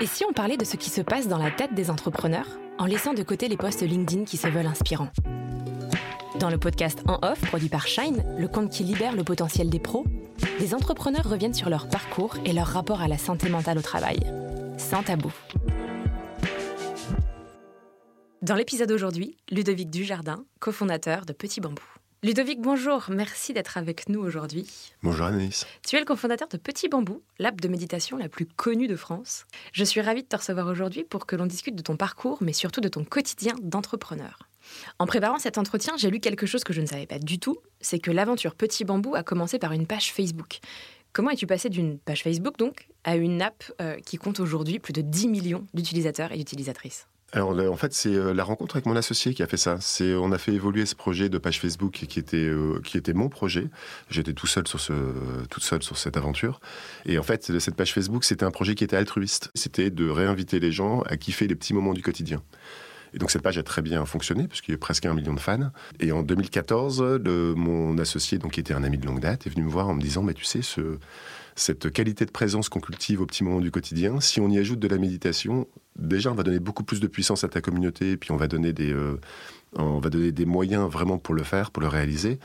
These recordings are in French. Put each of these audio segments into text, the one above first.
Et si on parlait de ce qui se passe dans la tête des entrepreneurs, en laissant de côté les posts LinkedIn qui se veulent inspirants? Dans le podcast En Off, produit par Shine, le compte qui libère le potentiel des pros, les entrepreneurs reviennent sur leur parcours et leur rapport à la santé mentale au travail. Sans tabou. Dans l'épisode d'aujourd'hui, Ludovic Dujardin, cofondateur de Petit Bambou. Ludovic, bonjour, merci d'être avec nous aujourd'hui. Bonjour Anaïs. Tu es le cofondateur de Petit Bambou, l'app de méditation la plus connue de France. Je suis ravie de te recevoir aujourd'hui pour que l'on discute de ton parcours, mais surtout de ton quotidien d'entrepreneur. En préparant cet entretien, j'ai lu quelque chose que je ne savais pas du tout, c'est que l'aventure Petit Bambou a commencé par une page Facebook. Comment es-tu passé d'une page Facebook donc à une app euh, qui compte aujourd'hui plus de 10 millions d'utilisateurs et d'utilisatrices? Alors en fait c'est euh, la rencontre avec mon associé qui a fait ça. C'est on a fait évoluer ce projet de page Facebook qui était euh, qui était mon projet. J'étais tout seul sur ce toute seule sur cette aventure. Et en fait cette page Facebook c'était un projet qui était altruiste. C'était de réinviter les gens à kiffer les petits moments du quotidien. Et donc cette page a très bien fonctionné puisqu'il y a presque un million de fans. Et en 2014, le, mon associé, donc qui était un ami de longue date, est venu me voir en me disant, mais tu sais, ce, cette qualité de présence qu'on cultive au petit moment du quotidien, si on y ajoute de la méditation, déjà on va donner beaucoup plus de puissance à ta communauté, puis on va donner des, euh, on va donner des moyens vraiment pour le faire, pour le réaliser.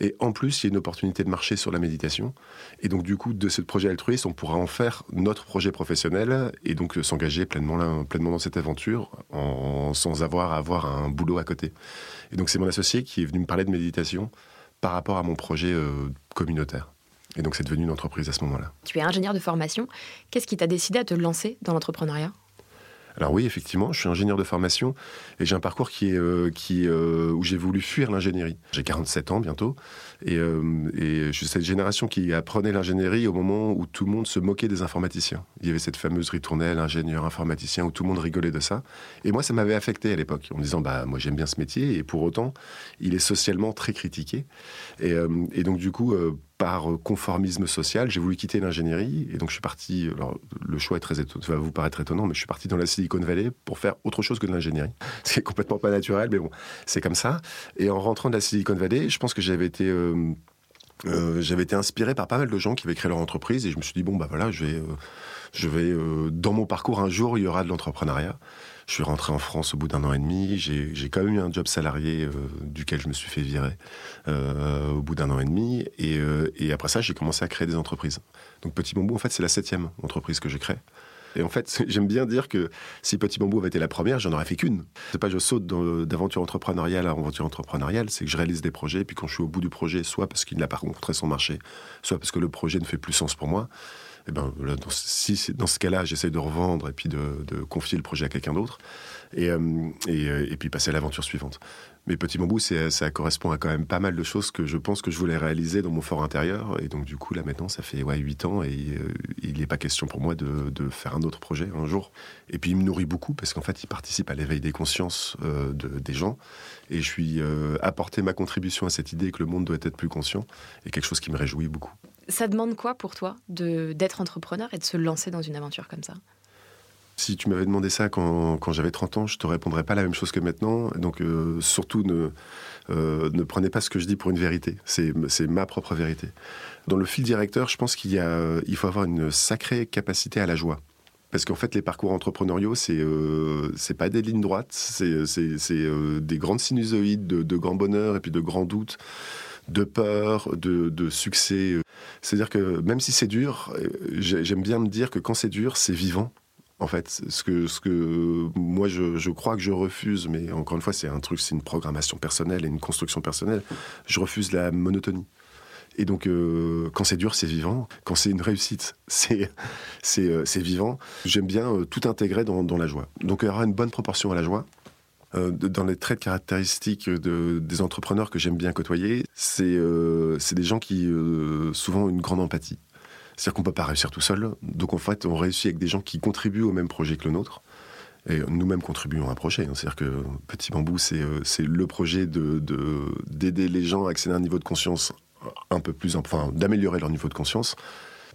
Et en plus, il y a une opportunité de marcher sur la méditation. Et donc du coup, de ce projet altruiste, on pourra en faire notre projet professionnel et donc euh, s'engager pleinement, pleinement dans cette aventure en, sans avoir à avoir un boulot à côté. Et donc c'est mon associé qui est venu me parler de méditation par rapport à mon projet euh, communautaire. Et donc c'est devenu une entreprise à ce moment-là. Tu es ingénieur de formation. Qu'est-ce qui t'a décidé à te lancer dans l'entrepreneuriat? Alors oui, effectivement, je suis ingénieur de formation et j'ai un parcours qui est, euh, qui, euh, où j'ai voulu fuir l'ingénierie. J'ai 47 ans bientôt et, euh, et, je suis cette génération qui apprenait l'ingénierie au moment où tout le monde se moquait des informaticiens. Il y avait cette fameuse ritournelle ingénieur informaticien où tout le monde rigolait de ça. Et moi, ça m'avait affecté à l'époque en me disant, bah moi j'aime bien ce métier et pour autant, il est socialement très critiqué. Et, et donc du coup par conformisme social, j'ai voulu quitter l'ingénierie et donc je suis parti. Le choix est très étonnant, va vous paraître étonnant, mais je suis parti dans la Silicon Valley pour faire autre chose que de l'ingénierie. C'est complètement pas naturel, mais bon, c'est comme ça. Et en rentrant de la Silicon Valley, je pense que j'avais été euh, euh, j'avais été inspiré par pas mal de gens qui avaient créé leur entreprise et je me suis dit bon bah voilà je vais euh, je vais dans mon parcours un jour il y aura de l'entrepreneuriat je suis rentré en France au bout d'un an et demi. J'ai quand même eu un job salarié euh, duquel je me suis fait virer euh, au bout d'un an et demi. Euh, et, après ça, j'ai commencé à créer des entreprises. Donc Petit Bambou, en fait, c'est la septième entreprise que j'ai créée. Et en fait, j'aime bien dire que si Petit Bambou avait été la première, j'en aurais fait qu'une. C'est pas je saute d'aventure entrepreneuriale à aventure entrepreneuriale, c'est que je réalise des projets, et puis quand je suis au bout du projet, soit parce qu'il n'a pas rencontré son marché, soit parce que le projet ne fait plus sens pour moi, eh ben, dans, dans ce cas-là, j'essaie de revendre et puis de, confier le projet à quelqu'un d'autre et, euh, euh, et, puis passer à l'aventure suivante. Mais Petit Bambou, ça correspond à quand même pas mal de choses que je pense que je voulais réaliser dans mon fort intérieur. Et donc, du coup, là maintenant, ça fait ouais, 8 ans et euh, il n'est pas question pour moi de, faire un autre projet un jour. Et puis, il me nourrit beaucoup parce qu'en fait, il participe à l'éveil des consciences de, des gens. Et je suis apporté ma contribution à cette idée que le monde doit être plus conscient et quelque chose qui me réjouit beaucoup. Ça demande quoi pour toi d'être entrepreneur et de se lancer dans une aventure comme ça? Si tu m'avais demandé ça quand, j'avais 30 ans, je te répondrais pas la même chose que maintenant. Donc euh, surtout ne, euh, ne prenez pas ce que je dis pour une vérité. C'est ma propre vérité. Dans le fil directeur, je pense qu'il il faut avoir une sacrée capacité à la joie. Parce qu'en fait, les parcours entrepreneuriaux, c'est euh, pas des lignes droites, c'est euh, des grandes sinusoïdes de, de grand bonheur et puis de grands doutes de peur, de, succès. C'est-à-dire que même si c'est dur, j'aime bien me dire que quand c'est dur, c'est vivant. En fait, ce que, ce que moi je, crois que je refuse, mais encore une fois, c'est un truc, c'est une programmation personnelle et une construction personnelle. Je refuse la monotonie. Et donc, euh, quand c'est dur, c'est vivant. Quand c'est une réussite, c'est euh, vivant. J'aime bien euh, tout intégrer dans, la joie. Donc, il y aura une bonne proportion à la joie. Euh, dans les traits de caractéristiques de, des entrepreneurs que j'aime bien côtoyer, c'est euh, des gens qui euh, souvent ont une grande empathie. C'est-à-dire qu'on ne peut pas réussir tout seul. Donc en fait, on réussit avec des gens qui contribuent au même projet que le nôtre. Et nous-mêmes contribuons à un projet. Hein. C'est-à-dire que Petit Bambou, c'est le projet d'aider de, les gens à accéder à un niveau de conscience un peu plus, enfin, d'améliorer leur niveau de conscience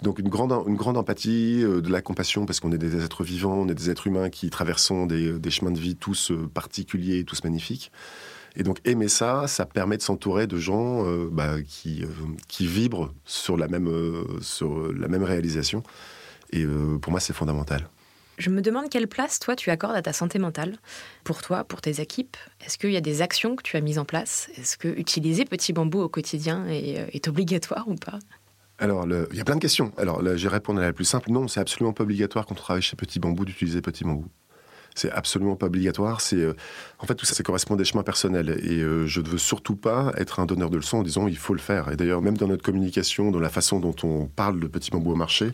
donc une grande, une grande empathie, euh, de la compassion, parce qu'on est des êtres vivants, on est des êtres humains qui traversons des, des chemins de vie tous euh, particuliers, tous magnifiques. Et donc aimer ça, ça permet de s'entourer de gens euh, bah, qui, qui vibrent sur la même, sur la même réalisation. Et pour moi, c'est fondamental. Je me demande quelle place, toi, tu accordes à ta santé mentale, pour toi, pour tes équipes. Est-ce qu'il y a des actions que tu as mises en place? Est-ce que utiliser Petit Bambou au quotidien euh, est obligatoire ou pas? Alors, il y a plein de questions. Alors, je vais répondre à la plus simple. Non, c'est absolument pas obligatoire quand on travaille chez Petit Bambou d'utiliser Petit Bambou. C'est absolument pas obligatoire. C'est euh, en fait tout ça, ça correspond à des chemins personnels. Et euh, je ne veux surtout pas être un donneur de leçons en disant il faut le faire. Et d'ailleurs, même dans notre communication, dans la façon dont on parle de petit bambou au marché,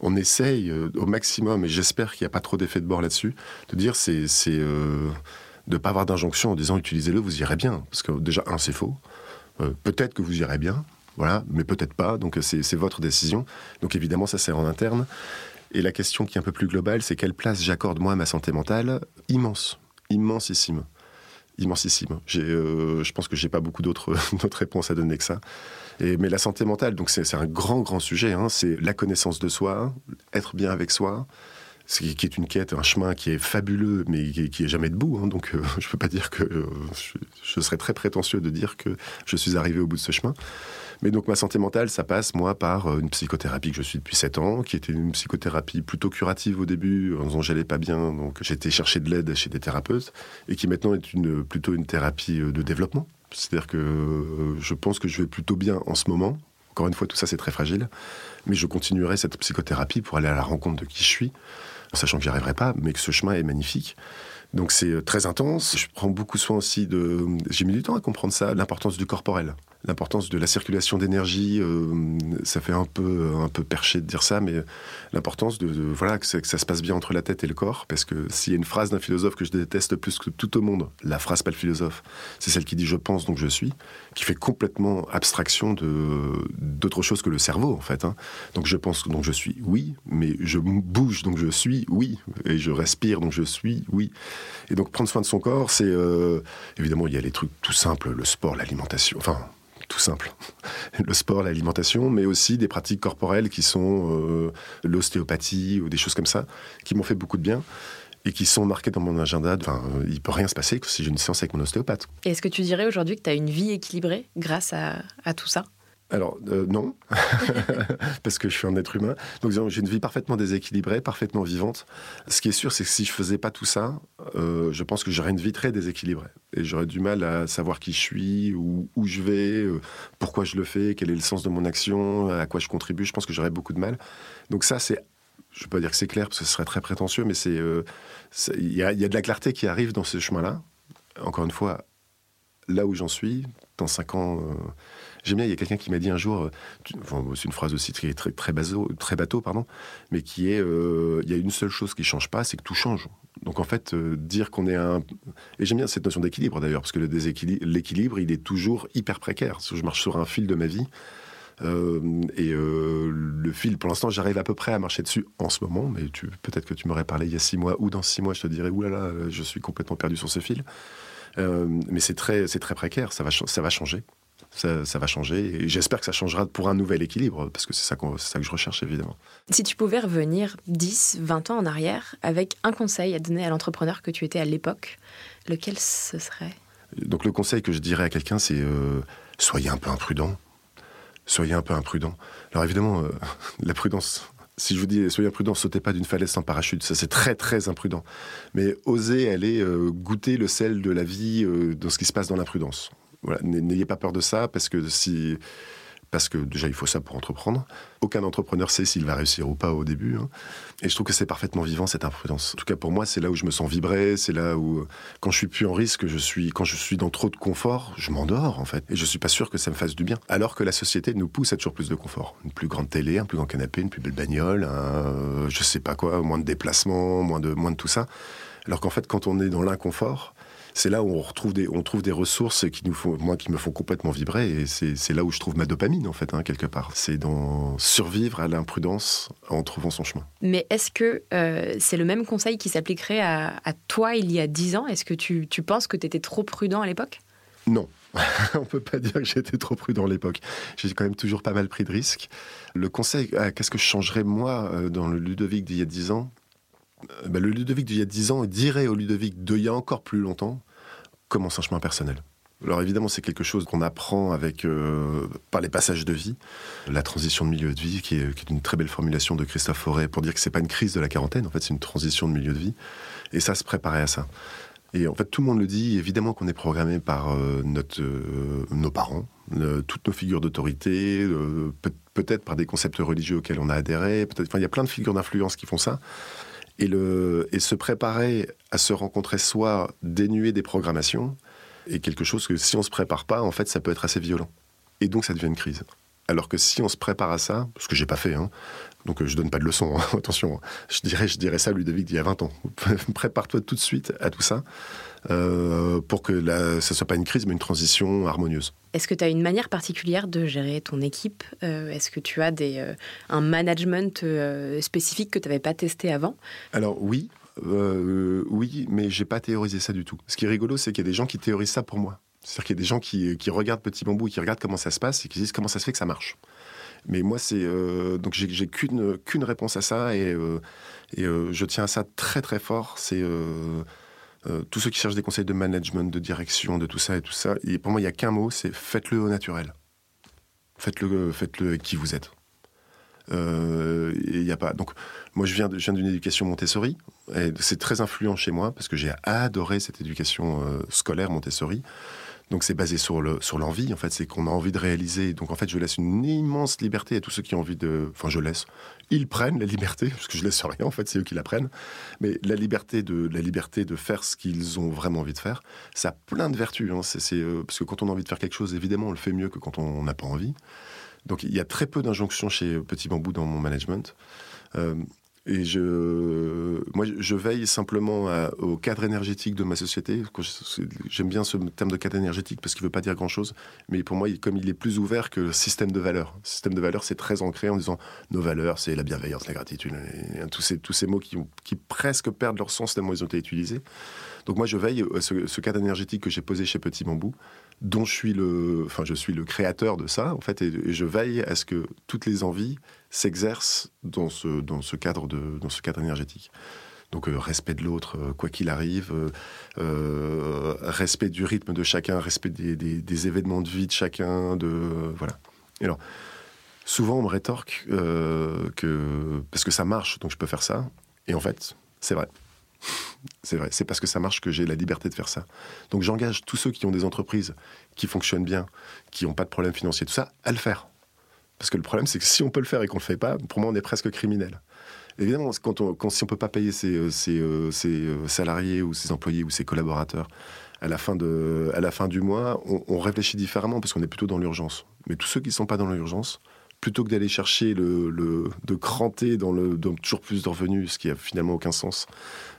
on essaye euh, au maximum, et j'espère qu'il n'y a pas trop d'effet de bord là-dessus, de dire c'est c'est de pas avoir d'injonction en disant utilisez-le, vous irez bien. Parce que déjà un c'est faux. peut-être que vous irez bien, voilà, mais peut-être pas. Donc c'est votre décision. Donc évidemment ça c'est en interne. Et la question qui est un peu plus globale, c'est quelle place j'accorde moi à ma santé mentale Immense, immensissime, immensissime. Euh, je pense que j'ai pas beaucoup d'autres réponses à donner que ça. Mais la santé mentale, donc c'est un grand grand sujet. Hein. c'est la connaissance de soi, être bien avec soi, qui est une quête, un chemin qui est fabuleux, mais qui, est jamais debout. Hein. donc, euh, je peux pas dire que euh, je, serais très prétentieux de dire que je suis arrivé au bout de ce chemin. Mais donc ma santé mentale, ça passe, moi, par euh, une psychothérapie que je suis depuis 7 ans, qui était une psychothérapie plutôt curative au début, en disant j'allais pas bien, donc j'étais chercher de l'aide chez des thérapeutes, et qui maintenant est une, plutôt une thérapie euh, de développement. C'est-à-dire que euh, je pense que je vais plutôt bien en ce moment. Encore une fois, tout ça, c'est très fragile. Mais je continuerai cette psychothérapie pour aller à la rencontre de qui je suis, sachant que j'y arriverai pas, mais que ce chemin est magnifique. Donc c'est très intense. Je prends beaucoup soin aussi de. J'ai mis du temps à comprendre ça, l'importance du corporel l'importance de la circulation d'énergie. Euh, ça fait un peu, un peu perché de dire ça, mais l'importance de, voilà que, ça se passe bien entre la tête et le corps. Parce que s'il y a une phrase d'un philosophe que je déteste plus que tout au monde, la phrase pas le philosophe, c'est celle qui dit je pense donc je suis, qui fait complètement abstraction de d'autre chose que le cerveau en fait. Hein. Donc je pense donc je suis, oui, mais je bouge donc je suis, oui, et je respire donc je suis, oui. Et donc prendre soin de son corps, c'est euh, évidemment il y a les trucs tout simples, le sport, l'alimentation, enfin tout simple. Le sport, l'alimentation, mais aussi des pratiques corporelles qui sont euh, l'ostéopathie ou des choses comme ça, qui m'ont fait beaucoup de bien et qui sont marquées dans mon agenda. Enfin, euh, il peut rien se passer si j'ai une séance avec mon ostéopathe. est-ce que tu dirais aujourd'hui que tu as une vie équilibrée grâce à tout ça? Alors euh, non, parce que je suis un être humain. Donc j'ai une vie parfaitement déséquilibrée, parfaitement vivante. Ce qui est sûr, c'est que si je faisais pas tout ça, euh, je pense que j'aurais une vie très déséquilibrée et j'aurais du mal à savoir qui je suis, où, où je vais, euh, pourquoi je le fais, quel est le sens de mon action, à quoi je contribue. Je pense que j'aurais beaucoup de mal. Donc ça, c'est je ne peux pas dire que c'est clair parce que ce serait très prétentieux, mais c'est il y, a de la clarté qui arrive dans ce chemin-là. Encore une fois, là où j'en suis, dans cinq ans J'aime bien, il y a quelqu'un qui m'a dit un jour, euh, c'est une phrase aussi très, très, très, très bateau, pardon, mais qui est euh, il y a une seule chose qui ne change pas, c'est que tout change. Donc en fait, euh, dire qu'on est un. Et j'aime bien cette notion d'équilibre d'ailleurs, parce que l'équilibre, il est toujours hyper précaire. Je marche sur un fil de ma vie. et le fil, pour l'instant, j'arrive à peu près à marcher dessus en ce moment, mais peut-être que tu m'aurais parlé il y a six mois ou dans six mois, je te dirais, oulala, je suis complètement perdu sur ce fil. mais c'est très, très précaire, ça va, ça va changer ça, va changer. Et j'espère que ça changera pour un nouvel équilibre, parce que c'est ça, ça, que je recherche évidemment. Si tu pouvais revenir 10, 20 ans en arrière avec un conseil à donner à l'entrepreneur que tu étais à l'époque, lequel ce serait? Donc le conseil que je dirais à quelqu'un, c'est euh, soyez un peu imprudent. Soyez un peu imprudent. Alors évidemment, euh, la prudence, si je vous dis soyez imprudent, sautez pas d'une falaise sans parachute, ça c'est très très imprudent. Mais osez aller euh, goûter le sel de la vie dans ce qui se passe dans l'imprudence n'ayez pas peur de ça parce que si parce que déjà il faut ça pour entreprendre. Aucun entrepreneur sait s'il va réussir ou pas au début. Hein. Et je trouve que c'est parfaitement vivant cette imprudence. En tout cas pour moi, c'est là où je me sens vibrer, c'est là où quand je suis plus en risque, je suis quand je suis dans trop de confort, je m'endors en fait. Et je suis pas sûr que ça me fasse du bien. Alors que la société nous pousse à toujours plus de confort, une plus grande télé, un plus grand canapé, une plus belle bagnole, un, je sais pas quoi, moins de déplacements, moins de moins de tout ça. Alors qu'en fait, quand on est dans l'inconfort, c'est là où on retrouve des, on trouve des ressources qui nous font, moi, qui me font complètement vibrer. Et c'est là où je trouve ma dopamine, en fait, hein, quelque part. C'est dans survivre à l'imprudence en trouvant son chemin. Mais est-ce que euh, c'est le même conseil qui s'appliquerait à, toi il y a dix ans? Est-ce que tu, tu penses que tu étais trop prudent à l'époque? Non. on peut pas dire que j'étais trop prudent à l'époque. J'ai quand même toujours pas mal pris de risques. Le conseil, ah, qu'est-ce que je changerais moi euh, dans le Ludovic d'il y a dix ans? Euh, bah, le Ludovic d'il y a 10 ans dirait au Ludovic d'il y a encore plus longtemps commence un chemin personnel. Alors évidemment, c'est quelque chose qu'on apprend avec euh, par les passages de vie, la transition de milieu de vie, qui est, une très belle formulation de Christophe Forêt pour dire que c'est pas une crise de la quarantaine, en fait, c'est une transition de milieu de vie, et ça se préparait à ça. Et en fait, tout le monde le dit. Évidemment qu'on est programmé par euh, notre, nos parents, toutes nos figures d'autorité, peut- peut-être par des concepts religieux auxquels on a adhéré. Il y a plein de figures d'influence qui font ça. Et, se préparer à se rencontrer soi dénué des programmations est quelque chose que si on se prépare pas, en fait, ça peut être assez violent. Et donc, ça devient une crise. Alors que si on se prépare à ça, ce que j'ai pas fait, hein, donc euh, je donne pas de leçons, hein, attention, hein. je dirais, je dirais ça à Ludovic d'il y a 20 ans. Prépare-toi tout de suite à tout ça euh, pour que la, ça soit pas une crise, mais une transition harmonieuse. Est-ce que tu as une manière particulière de gérer ton équipe Euh, Est-ce que tu as des, euh, un management spécifique que tu n'avais pas testé avant? Alors oui, oui, mais j'ai pas théorisé ça du tout. Ce qui est rigolo, c'est qu'il y a des gens qui théorisent ça pour moi. C'est-à-dire qu'il y a des gens qui, qui regardent Petit Bambou, et qui regardent comment ça se passe et qui disent comment ça se fait que ça marche. Mais moi, c'est euh, donc j'ai j'ai qu'une qu'une réponse à ça et, euh, et euh, je tiens à ça très très fort. C'est euh, euh, tous ceux qui cherchent des conseils de management, de direction, de tout ça et tout ça. Et pour moi, il y a qu'un mot, c'est faites-le au naturel. Faites-le, faites-le avec qui vous êtes. Euh, a pas. Donc, moi, je viens, de- d'une éducation Montessori. Et c'est très influent chez moi parce que j'ai adoré cette éducation euh, scolaire Montessori. Donc c'est basé sur le sur l'envie. En fait, c'est qu'on a envie de réaliser. Donc en fait, je laisse une immense liberté à tous ceux qui ont envie de. Enfin, je laisse. Ils prennent la liberté parce que je laisse rien. En fait, c'est eux qui la prennent. Mais la liberté de la liberté de faire ce qu'ils ont vraiment envie de faire, ça a plein de vertus. hein. C'est, euh, parce que quand on a envie de faire quelque chose, évidemment, on le fait mieux que quand on n'a pas envie. Donc il y a très peu d'injonctions chez Petit Bambou dans mon management. Euh, et je, moi, je veille simplement au cadre énergétique de ma société. J'aime bien ce terme de cadre énergétique parce qu'il ne veut pas dire grand-chose. Mais pour moi, comme il est plus ouvert que le système de valeurs. Le système de valeurs, c'est très ancré en disant nos valeurs, c'est la bienveillance, la gratitude, tous ces, tous ces mots qui, qui presque perdent leur sens tellement ils ont été utilisés. Donc moi, je veille à ce, ce cadre énergétique que j'ai posé chez Petit Bambou, dont je suis le, enfin, je suis le créateur de ça, en fait, et, je veille à ce que toutes les envies s'exercent dans ce, dans ce cadre dans ce cadre énergétique. Donc euh, respect de l'autre, euh, quoi qu'il arrive, euh, respect du rythme de chacun, respect des, des- événements de vie de chacun, de voilà. Alors, souvent on me rétorque que parce que ça marche, donc je peux faire ça. Et en fait, c'est vrai. C'est vrai, c'est parce que ça marche que j'ai la liberté de faire ça. Donc j'engage tous ceux qui ont des entreprises qui fonctionnent bien, qui n'ont pas de problème financier, tout ça, à le faire. Parce que le problème, c'est que si on peut le faire et qu'on ne le fait pas, pour moi, on est presque criminel. Évidemment, quand on, quand, si on ne peut pas payer ses, euh, ses, euh, ses, euh, salariés ou ses employés ou ses collaborateurs à la fin, de, à la fin du mois, on, on réfléchit différemment parce qu'on est plutôt dans l'urgence. Mais tous ceux qui ne sont pas dans l'urgence, plutôt que d'aller chercher le, le, de cranter dans, le, dans toujours plus de revenus, ce qui a finalement aucun sens,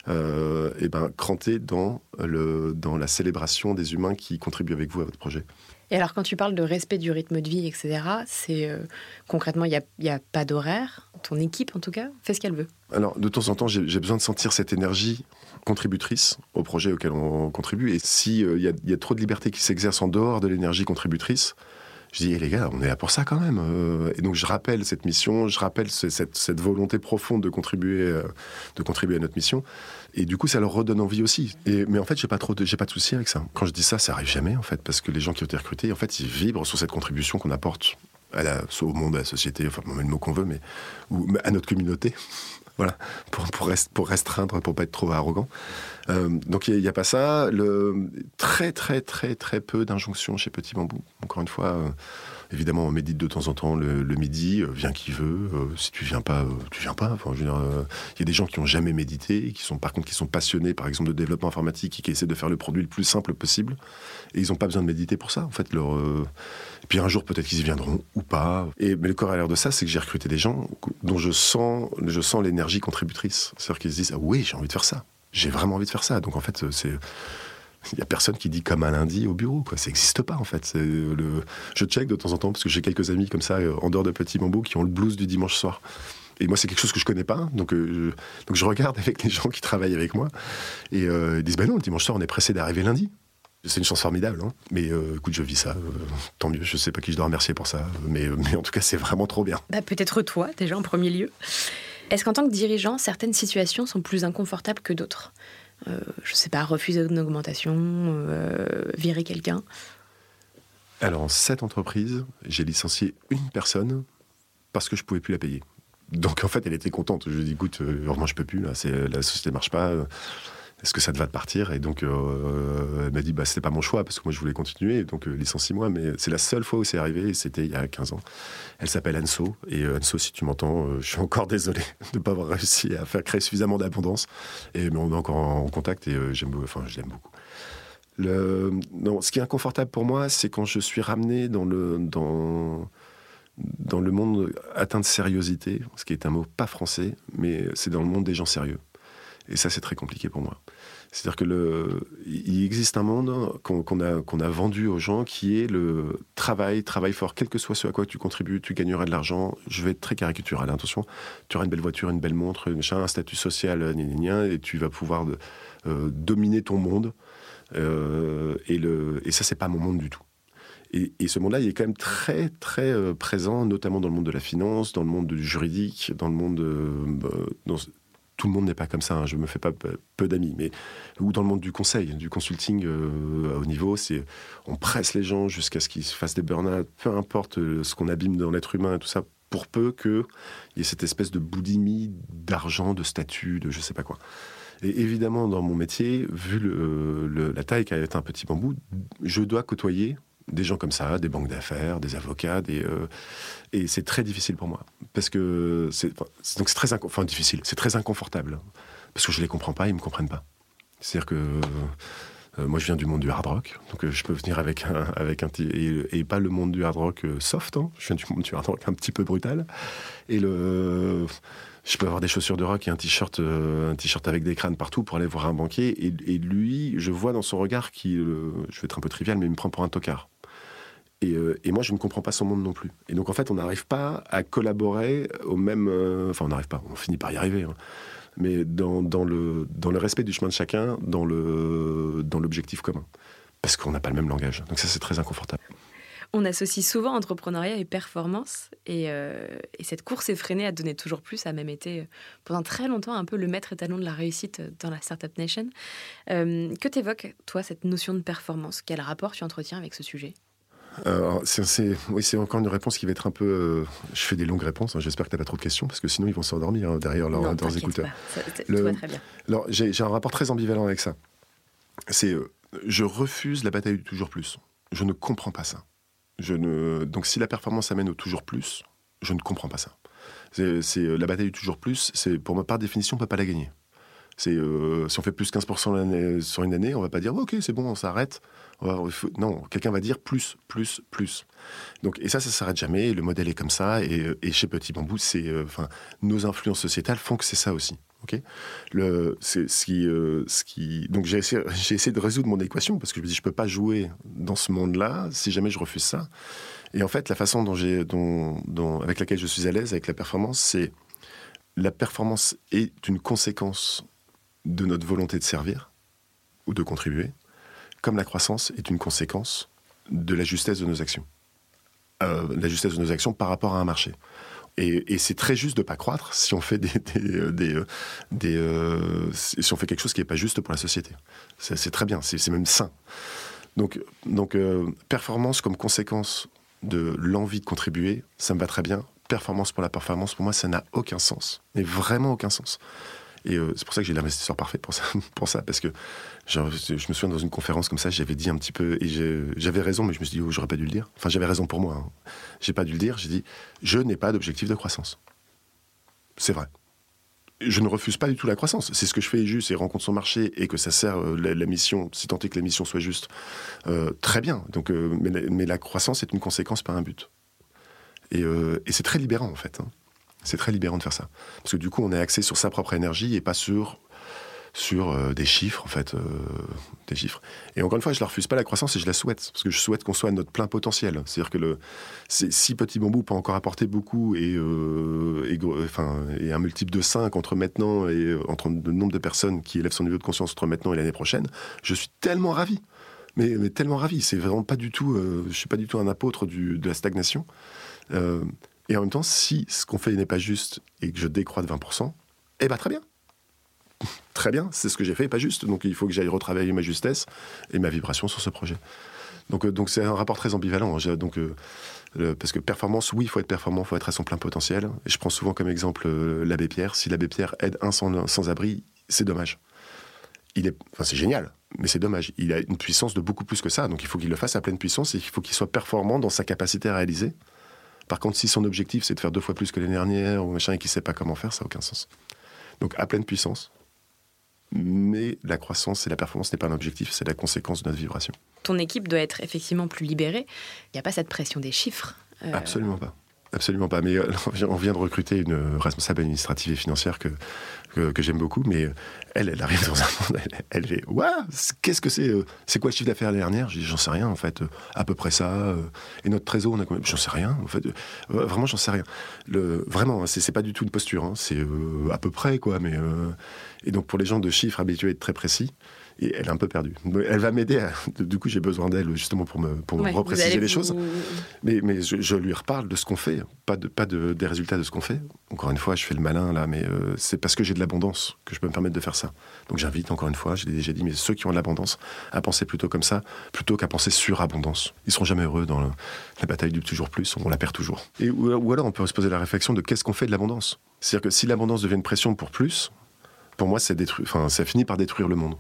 euh, et ben cranter dans, le, dans la célébration des humains qui contribuent avec vous à votre projet. Et alors, quand tu parles de respect du rythme de vie, etc., c'est euh, concrètement, il n'y a, y a pas d'horaire? Ton équipe, en tout cas, fait ce qu'elle veut? Alors, de temps en temps, j'ai besoin de sentir cette énergie contributrice au projet auquel on contribue. Et s'il y, a- il y a trop de liberté qui s'exerce en dehors de l'énergie contributrice, je dis, Eh, les gars, on est là pour ça quand même. Euh, Et donc, je rappelle cette mission, je rappelle ce- cette, volonté profonde de contribuer, euh, de contribuer à notre mission. Et du coup, ça leur redonne envie aussi. Et, mais en fait, j'ai pas trop j'ai pas de souci avec ça. Quand je dis ça, ça arrive jamais, en fait, parce que les gens qui ont été recrutés, en fait, ils vibrent sur cette contribution qu'on apporte au monde, à la société, enfin, on met le mot qu'on veut, mais à notre communauté. Voilà, pour, pour, pour restreindre, pour pas être trop arrogant. Euh, donc il n'y a, pas ça. Le, très, très, très, très peu d'injonctions chez Petit Bambou. Encore une fois, euh, évidemment, on médite de temps en temps le, midi, euh, viens qui veut. euh, si tu viens pas, euh, tu viens pas. Il y a des gens qui ont jamais médité, qui sont par contre qui sont passionnés, par exemple, de développement informatique et qui essaient de faire le produit le plus simple possible. Et ils n'ont pas besoin de méditer pour ça. En fait, leur, et puis un jour, peut-être qu'ils y viendront ou pas. Et, mais le corollaire de ça, c'est que j'ai recruté des gens dont je sens, je sens l'énergie contributrice. C'est-à-dire qu'ils se disent, ah oui, j'ai envie de faire ça. J'ai vraiment envie de faire ça. Donc en fait, c'est. Il n'y a personne qui dit comme un lundi au bureau, quoi. Ça n'existe pas, en fait. Je check de temps en temps, parce que j'ai quelques amis comme ça, euh, en dehors de Petit Bambou, qui ont le blues du dimanche soir. Et moi, c'est quelque chose que je connais pas. Donc, euh, je... donc je regarde avec les gens qui travaillent avec moi. Et euh, ils disent, ben non, le dimanche soir, on est pressé d'arriver lundi. C'est une chance formidable, hein. mais écoute, je vis ça, tant mieux. Je sais pas qui je dois remercier pour ça, mais, mais en tout cas, c'est vraiment trop bien. Bah, Peut-être toi, déjà, en premier lieu. Est-ce qu'en tant que dirigeant, certaines situations sont plus inconfortables que d'autres? Je sais pas, refuser une augmentation, virer quelqu'un Alors, en cette entreprise, j'ai licencié une personne parce que je pouvais plus la payer. Donc en fait, elle était contente. Je lui ai dit, écoute, vraiment, je peux plus, là, la société marche pas est-ce que ça te va de partir Et donc, euh, elle m'a dit, bah, c'était pas mon choix, parce que moi, je voulais continuer, donc euh, licencie-moi. Mais c'est la seule fois où c'est arrivé, et c'était il y a 15 ans. Elle s'appelle Anso, et euh, Anso, si tu m'entends, je suis encore désolé de ne pas avoir réussi à faire créer suffisamment d'abondance. Mais on est encore en, contact, et j'aime, enfin, je l'aime beaucoup. Ce qui est inconfortable pour moi, c'est quand je suis ramené dans le, dans, dans le monde atteint de sériosité, ce qui est un mot pas français, mais c'est dans le monde des gens sérieux. Et ça, c'est très compliqué pour moi. C'est-à-dire que le, il existe un monde qu'on a, qu'on a vendu aux gens qui est le travail, travail fort, quel que soit ce à quoi tu contribues, tu gagneras de l'argent. Je vais être très caricatural, attention. Tu auras une belle voiture, une belle montre, un statut social, et tu vas pouvoir euh, dominer ton monde. Euh, et, le, et ça, c'est pas mon monde du tout. Et, ce monde-là, il est quand même très, très euh, présent, notamment dans le monde de la finance, dans le monde du juridique, dans le monde. Bah, tout le monde n'est pas comme ça. Hein. je me fais pas peu, d'amis, mais ou dans le monde du conseil, du consulting euh, au niveau, c'est on presse les gens jusqu'à ce qu'ils fassent des burn-out, peu importe euh, ce qu'on abîme dans l'être humain et tout ça, pour peu qu'il y ait cette espèce de boulimie d'argent, de statut, de je sais pas quoi. Et évidemment, dans mon métier, vu le, la taille qu'a été un petit bambou, je dois côtoyer des gens comme ça, des banques d'affaires, des avocats, des, euh, et c'est très difficile pour moi parce que c'est donc c'est très enfin difficile, c'est très inconfortable parce que je les comprends pas, ils me comprennent pas. C'est-à-dire que euh, moi je viens du monde du hard rock, donc euh, je peux venir avec un avec un et, pas le monde du hard rock soft, hein. je viens du monde du hard rock un petit peu brutal et le je peux avoir des chaussures de rock et un t-shirt, un t-shirt avec des crânes partout pour aller voir un banquier. Et, lui, je vois dans son regard qui, je vais être un peu trivial, mais il me prend pour un tocard. Euh, et, moi, je ne comprends pas son monde non plus. Et donc, en fait, on n'arrive pas à collaborer au même. Euh, enfin, on n'arrive pas, on finit par y arriver. Hein. Mais dans, le, respect du chemin de chacun, dans l'objectif commun. Parce qu'on n'a pas le même langage. Donc, ça, c'est très inconfortable. On associe souvent entrepreneuriat et performance, et, euh, et, cette course effrénée à donner toujours plus a même été pendant très longtemps un peu le maître étalon de la réussite dans la Startup Nation. que t'évoques, toi, cette notion de performance? Quel rapport tu entretiens avec ce sujet? C'est, oui, c'est encore une réponse qui va être un peu. Euh, je fais des longues réponses. Hein, j'espère que tu n'as pas trop de questions parce que sinon ils vont s'endormir hein, derrière leurs écouteurs. Le, très bien. Alors j'ai, un rapport très ambivalent avec ça. C'est euh, je refuse la bataille du toujours plus. Je ne comprends pas ça. Je ne, donc si la performance amène au toujours plus, je ne comprends pas ça. C'est, euh, la bataille du toujours plus. C'est pour moi par définition on peut pas la gagner. C'est si on fait plus 15% sur une année, on va pas dire ok c'est bon on s'arrête non, quelqu'un va dire plus, plus, plus. Donc, et ça, ça s'arrête jamais. le modèle est comme ça. Et, euh, chez Petit Bambou, c'est, euh, enfin, nos influences sociétales font que c'est ça aussi. Ok? Euh. Donc, j'ai essayé, de résoudre mon équation parce que je me dis, je peux pas jouer dans ce monde-là si jamais je refuse ça. Et en fait, la façon dont, avec laquelle je suis à l'aise avec la performance, c'est la performance est une conséquence de notre volonté de servir ou de contribuer comme la croissance est une conséquence de la justesse de nos actions. Euh, la justesse de nos actions par rapport à un marché. Et, c'est très juste de ne pas croître si on fait des, des, euh, euh, si on fait quelque chose qui n'est pas juste pour la société. C'est très bien, c'est même sain. Donc, donc performance comme conséquence de l'envie de contribuer, ça me va très bien. Performance pour la performance, pour moi, ça n'a aucun sens. Mais vraiment aucun sens. Et euh, c'est pour ça que j'ai l'investisseur parfait pour ça, pour ça parce que je, me souviens dans une conférence comme ça, j'avais dit un petit peu, et j'avais raison, mais je me suis dit, oh, j'aurais pas dû le dire. Enfin, j'avais raison pour moi. Hein. J'ai pas dû le dire. J'ai dit, je n'ai pas d'objectif de croissance. C'est vrai. Je ne refuse pas du tout la croissance. C'est ce que je fais juste et rencontre son marché et que ça sert euh, la, mission, si tant est que la mission soit juste, euh, très bien. Donc, mais, la croissance est une conséquence, pas un but. Et, c'est très libérant en fait. Hein. C'est très libérant de faire ça. Parce que du coup, on est axé sur sa propre énergie et pas sur, sur euh, des chiffres, en fait. Euh, des chiffres. Et encore une fois, je ne refuse pas la croissance et je la souhaite. Parce que je souhaite qu'on soit à notre plein potentiel. C'est-à-dire que le, si Petit Bambou peut encore apporter beaucoup et, euh, un multiple de 5 entre maintenant et entre le nombre de personnes qui élèvent son niveau de conscience entre maintenant et l'année prochaine, je suis tellement ravi. Mais, tellement ravi. C'est vraiment pas du tout. je suis pas du tout un apôtre de la stagnation. Et en même temps, si ce qu'on fait n'est pas juste et que je décrois de 20%, eh bien très bien. très bien, c'est ce que j'ai fait, pas juste. Donc il faut que j'aille retravailler ma justesse et ma vibration sur ce projet. Donc donc c'est un rapport très ambivalent. Hein. Donc parce que performance, oui, il faut être performant, il faut être à son plein potentiel. Et je prends souvent comme exemple l'abbé Pierre. Si l'abbé Pierre aide un sans-abri, c'est dommage. Il est, enfin, c'est génial, mais c'est dommage. Il a une puissance de beaucoup plus que ça, donc il faut qu'il le fasse à pleine puissance et il faut qu'il soit performant dans sa capacité à réaliser. Par contre, si son objectif c'est de faire deux fois plus que l'année dernière ou machin et qu'il ne sait pas comment faire, ça n'a aucun sens. Donc à pleine puissance. Mais la croissance et la performance n'est pas un objectif, c'est la conséquence de notre vibration. Ton équipe doit être effectivement plus libérée. Il n'y a pas cette pression des chiffres. Euh, Absolument pas. Absolument pas. Mais euh, on vient de recruter une responsable administrative et financière que, que, j'aime beaucoup, mais euh, elle, elle arrive dans un monde, elle, fait Waouh, qu'est-ce que c'est C'est quoi le chiffre d'affaires l'année dernière? J'en sais rien, en fait. À peu près ça. Et notre trésor, on a J'en sais rien, en fait. Vraiment, j'en sais rien. Le, vraiment, c'est pas du tout une posture. Hein. C'est à peu près, quoi. Mais, et donc, pour les gens de chiffres habitués à être très précis, et elle est un peu perdue. Elle va m'aider. Du coup, j'ai besoin d'elle justement pour me, pour repréciser les choses. Mais, mais je, lui reparle de ce qu'on fait, pas, de, pas de, des résultats de ce qu'on fait. Encore une fois, je fais le malin là, mais euh, c'est parce que j'ai de l'abondance que je peux me permettre de faire ça. Donc j'invite encore une fois, j'ai déjà dit, mais ceux qui ont de l'abondance, à penser plutôt comme ça, plutôt qu'à penser sur abondance. Ils seront jamais heureux dans la bataille du toujours plus, on la perd toujours. Et, ou alors on peut se poser la réflexion de qu'est-ce qu'on fait de l'abondance? C'est-à-dire que si l'abondance devient une pression pour plus, pour moi, ça, finit par détruire le monde,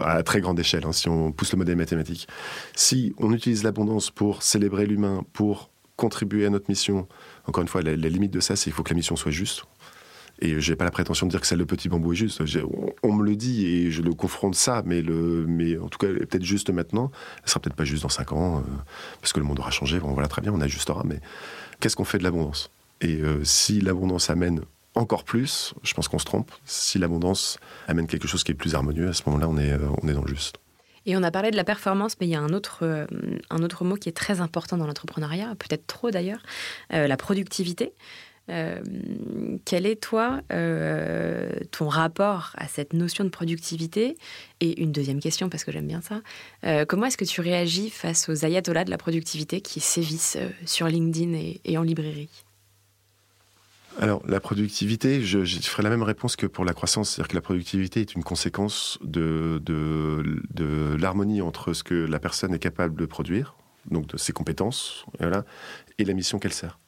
à très grande échelle, hein, si on pousse le modèle mathématique. Si on utilise l'abondance pour célébrer l'humain, pour contribuer à notre mission, encore une fois, la, limite de ça, c'est qu'il faut que la mission soit juste. Et je n'ai pas la prétention de dire que celle de Petit Bambou est juste. On, me le dit et je le confronte ça, mais, en tout cas, peut-être juste maintenant. Elle sera peut-être pas juste dans 5 ans, euh, parce que le monde aura changé. Bon, voilà, très bien, on ajustera. Mais qu'est-ce qu'on fait de l'abondance? Et euh, si l'abondance amène encore plus, je pense qu'on se trompe. Si l'abondance amène quelque chose qui est plus harmonieux, à ce moment-là, on est, euh, on est dans le juste. Et on a parlé de la performance, mais il y a un autre, euh, un autre mot qui est très important dans l'entrepreneuriat, peut-être trop d'ailleurs, euh, la productivité. quel est, toi, ton rapport à cette notion de productivité? Et une deuxième question, parce que j'aime bien ça, comment est-ce que tu réagis face aux ayatollahs de la productivité qui sévissent sur LinkedIn et en librairie? Alors, la productivité, je, ferai la même réponse que pour la croissance. C'est-à-dire que la productivité est une conséquence de, de, l'harmonie entre ce que la personne est capable de produire, donc de ses compétences, et, voilà, et la mission qu'elle sert.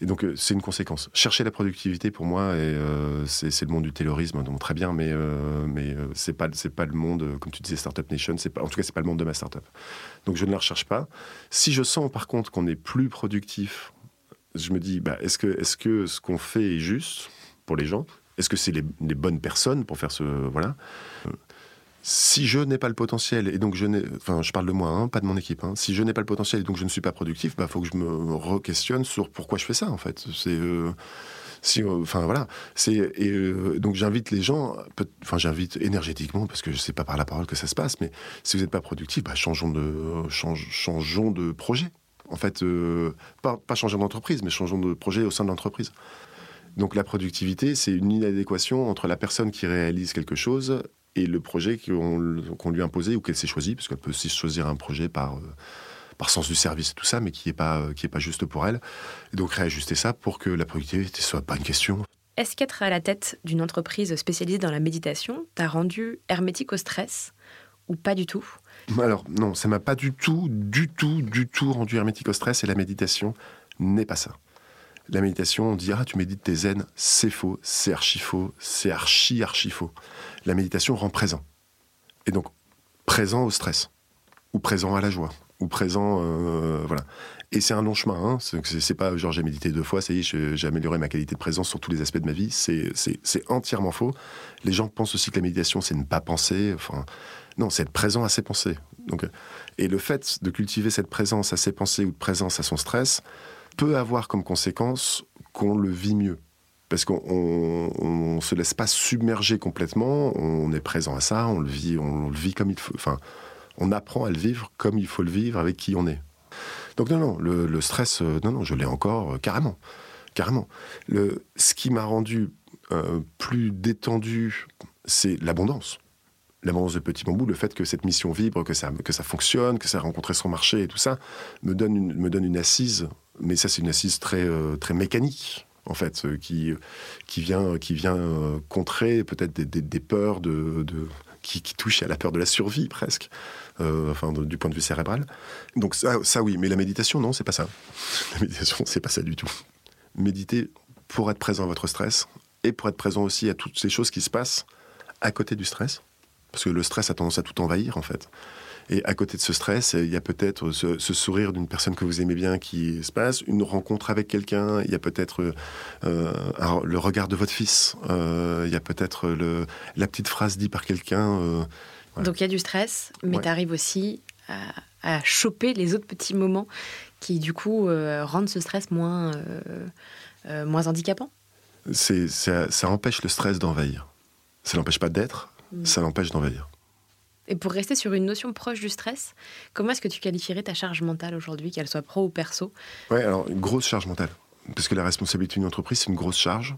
Et donc, euh, c'est une conséquence. Chercher la productivité, pour moi, euh, c'est le monde du terrorisme, donc très bien, mais, euh, mais c'est pas, pas le monde, comme tu disais, Startup Nation, en tout cas, c'est pas le monde de ma startup. Donc, je ne la recherche pas. Si je sens, par contre, qu'on est plus productif je me dis, bah, est-ce que, est que ce qu'on fait est juste pour les gens? Est-ce que c'est les, bonnes personnes pour faire ce... Voilà? Si je n'ai pas le potentiel, et donc je n'ai... Enfin, je parle de moi, hein, pas de mon équipe. Hein. si je n'ai pas le potentiel et donc je ne suis pas productif, il bah, faut que je me re-questionne sur pourquoi je fais ça, en fait. C'est... Euh, si, euh, enfin voilà, c'est euh, donc j'invite les gens, enfin j'invite énergétiquement parce que je sais pas par la parole que ça se passe, mais si vous n'êtes pas productif, bah, changeons de changeons de projet en fait, euh, pas, changer d'entreprise, mais changeons de projet au sein de l'entreprise. Donc la productivité, c'est une inadéquation entre la personne qui réalise quelque chose et le projet qu'on lui a imposé ou qu'elle s'est choisi, parce qu'elle peut aussi choisir un projet par, euh, par sens du service et tout ça, mais qui n'est pas, est pas juste pour elle. Et donc réajuster ça pour que la productivité ne soit pas une question. Est-ce qu'être à la tête d'une entreprise spécialisée dans la méditation t'a rendu hermétique au stress ou pas du tout? Alors, non, ça m'a pas du tout, du tout, du tout rendu hermétique au stress et la méditation n'est pas ça. La méditation, on dit Ah, tu médites tes zen, c'est faux, c'est archi faux, c'est archi, archi faux. La méditation rend présent. Et donc, présent au stress, ou présent à la joie, ou présent. Euh, voilà. Et c'est un long chemin. Hein. C'est pas genre j'ai médité deux fois, ça y est, j'ai amélioré ma qualité de présence sur tous les aspects de ma vie. C'est entièrement faux. Les gens pensent aussi que la méditation, c'est ne pas penser. Enfin, non, c'est être présent à ses pensées. Donc, euh, et le fait de cultiver cette présence à ses pensées ou de présence à son stress peut avoir comme conséquence qu'on le vit mieux. Parce qu'on ne se laisse pas submerger complètement, on est présent à ça, on le vit, on le vit comme il faut. Enfin, on apprend à le vivre comme il faut le vivre avec qui on est. Donc non, non, le, stress, euh, non, non, je l'ai encore euh, carrément, carrément. Le, ce qui m'a rendu plus détendu, c'est l'abondance l'abondance de Petit Bambou, le fait que cette mission vibre, que ça, que ça fonctionne, que ça a rencontré son marché et tout ça, me donne une, me donne une assise, mais ça c'est une assise très, euh, très mécanique, en fait, qui, qui vient, qui vient contrer peut-être des, peurs de, qui, qui, touchent à la peur de la survie presque. enfin, du point de vue cérébral. Donc ça, ça oui, mais la méditation, non, c'est pas ça. La méditation, c'est pas ça du tout. Méditer pour être présent à votre stress et pour être présent aussi à toutes ces choses qui se passent à côté du stress, parce que le stress a tendance à tout envahir en fait. Et à côté de ce stress, il y a peut-être ce, sourire d'une personne que vous aimez bien qui se passe, une rencontre avec quelqu'un, il y a peut-être euh, le regard de votre fils, euh, il y a peut-être la petite phrase dite par quelqu'un. Euh, Donc il y a du stress, mais tu arrives aussi à, choper les autres petits moments qui du coup rendent ce stress moins, moins handicapant? Ça, ça empêche le stress d'envahir. Ça n'empêche pas d'être, mm. ça l'empêche d'envahir. Et pour rester sur une notion proche du stress, comment est-ce que tu qualifierais ta charge mentale aujourd'hui, qu'elle soit pro ou perso? Ouais, alors une grosse charge mentale. Parce que la responsabilité d'une entreprise, c'est une grosse charge.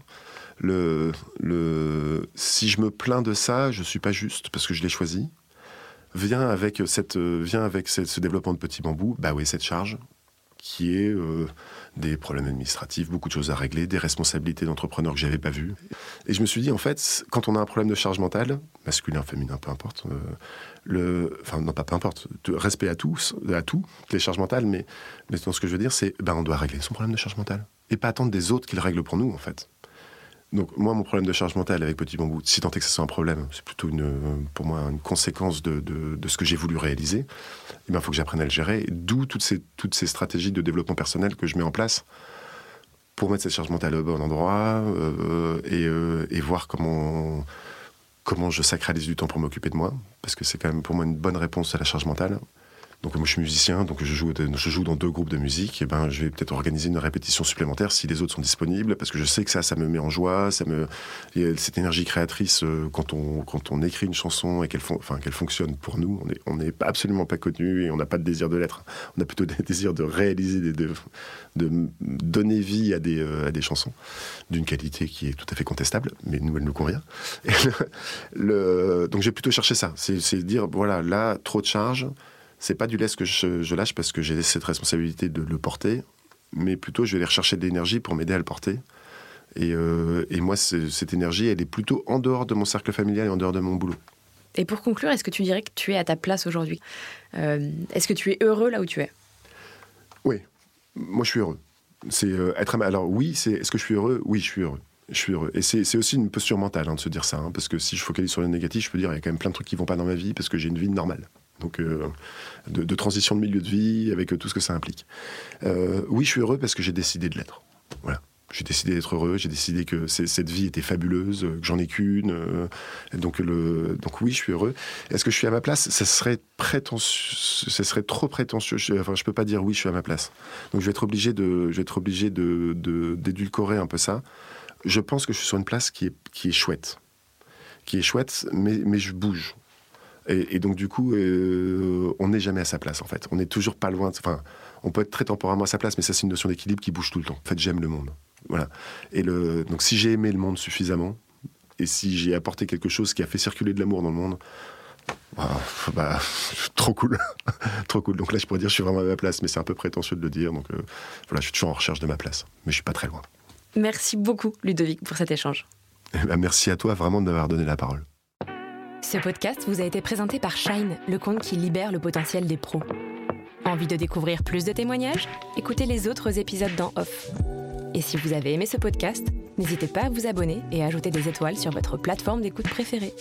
Le, le, si je me plains de ça, je ne suis pas juste parce que je l'ai choisi. Vient avec, cette, vient avec ce développement de petits bambous, bah oui, cette charge qui est euh, des problèmes administratifs, beaucoup de choses à régler, des responsabilités d'entrepreneurs que j'avais pas vues. Et je me suis dit, en fait, quand on a un problème de charge mentale, masculin, féminin, peu importe, euh, le, enfin non pas peu importe, respect à tous, à tout, les charges mentales, mais, mais ce que je veux dire, c'est, ben on doit régler son problème de charge mentale et pas attendre des autres qu'ils règlent pour nous, en fait. Donc moi, mon problème de charge mentale avec Petit Bambou, si tant est que ce soit un problème, c'est plutôt une, pour moi une conséquence de, de, ce que j'ai voulu réaliser. Il eh ben, faut que j'apprenne à le gérer. D'où toutes ces, toutes ces stratégies de développement personnel que je mets en place pour mettre cette charge mentale au bon endroit euh, et, euh, et, voir comment, comment je sacralise du temps pour m'occuper de moi. Parce que c'est quand même pour moi une bonne réponse à la charge mentale. Donc moi je suis musicien, donc je joue, je joue dans deux groupes de musique. Et ben je vais peut-être organiser une répétition supplémentaire si les autres sont disponibles, parce que je sais que ça, ça me met en joie, ça me cette énergie créatrice euh, quand on quand on écrit une chanson et qu'elle fonctionne pour nous, on est on n'est absolument pas connu et on n'a pas de désir de l'être. On a plutôt des désirs de réaliser, de, de donner vie à des euh, à des chansons d'une qualité qui est tout à fait contestable, mais nous elle nous convient. donc j'ai plutôt cherché ça, c'est dire voilà là trop de charges c'est pas du lest que je, lâche parce que j'ai cette responsabilité de le porter, mais plutôt je vais aller rechercher de l'énergie pour m'aider à le porter. Et, euh, moi, cette énergie, elle est plutôt en dehors de mon cercle familial et en dehors de mon boulot. Et pour conclure, est-ce que tu dirais que tu es à ta place aujourd'hui? Euh, Est-ce que tu es heureux là où tu es? Oui, moi je suis heureux. C'est euh, être alors oui, c'est est-ce que je suis heureux? Oui, je suis heureux. Je suis heureux. Et c'est aussi une posture mentale hein, de se dire ça, hein, parce que si je focalise sur le négatif, je peux dire il y a quand même plein de trucs qui vont pas dans ma vie parce que j'ai une vie normale donc euh, de, transition de milieu de vie avec tout ce que ça implique. Euh, oui, je suis heureux parce que j'ai décidé de l'être. Voilà. J'ai décidé d'être heureux, j'ai décidé que cette vie était fabuleuse, que j'en ai qu'une. Euh, donc, donc oui, je suis heureux. Est-ce que je suis à ma place? Ça serait prétentieux, ça serait trop prétentieux. Je, enfin, je peux pas dire oui, je suis à ma place. Donc je vais être obligé de, je d'édulcorer un peu ça. Je pense que je suis sur une place qui est, qui est chouette, qui est chouette, mais, mais je bouge. Et, donc, du coup, euh, on n'est jamais à sa place, en fait. On n'est toujours pas loin. Enfin, on peut être très temporairement à sa place, mais ça, c'est une notion d'équilibre qui bouge tout le temps. En fait, j'aime le monde. Voilà. Et le, donc, si j'ai aimé le monde suffisamment, et si j'ai apporté quelque chose qui a fait circuler de l'amour dans le monde, bah, bah trop cool. trop cool. Donc là, je pourrais dire, je suis vraiment à ma place, mais c'est un peu prétentieux de le dire. Donc euh, voilà, je suis toujours en recherche de ma place, mais je suis pas très loin. Merci beaucoup, Ludovic, pour cet échange. Eh ben, merci à toi vraiment de m'avoir donné la parole. Ce podcast vous a été présenté par Shine, le compte qui libère le potentiel des pros. Envie de découvrir plus de témoignages? Écoutez les autres épisodes dans Off. Et si vous avez aimé ce podcast, n'hésitez pas à vous abonner et à ajouter des étoiles sur votre plateforme d'écoute préférée.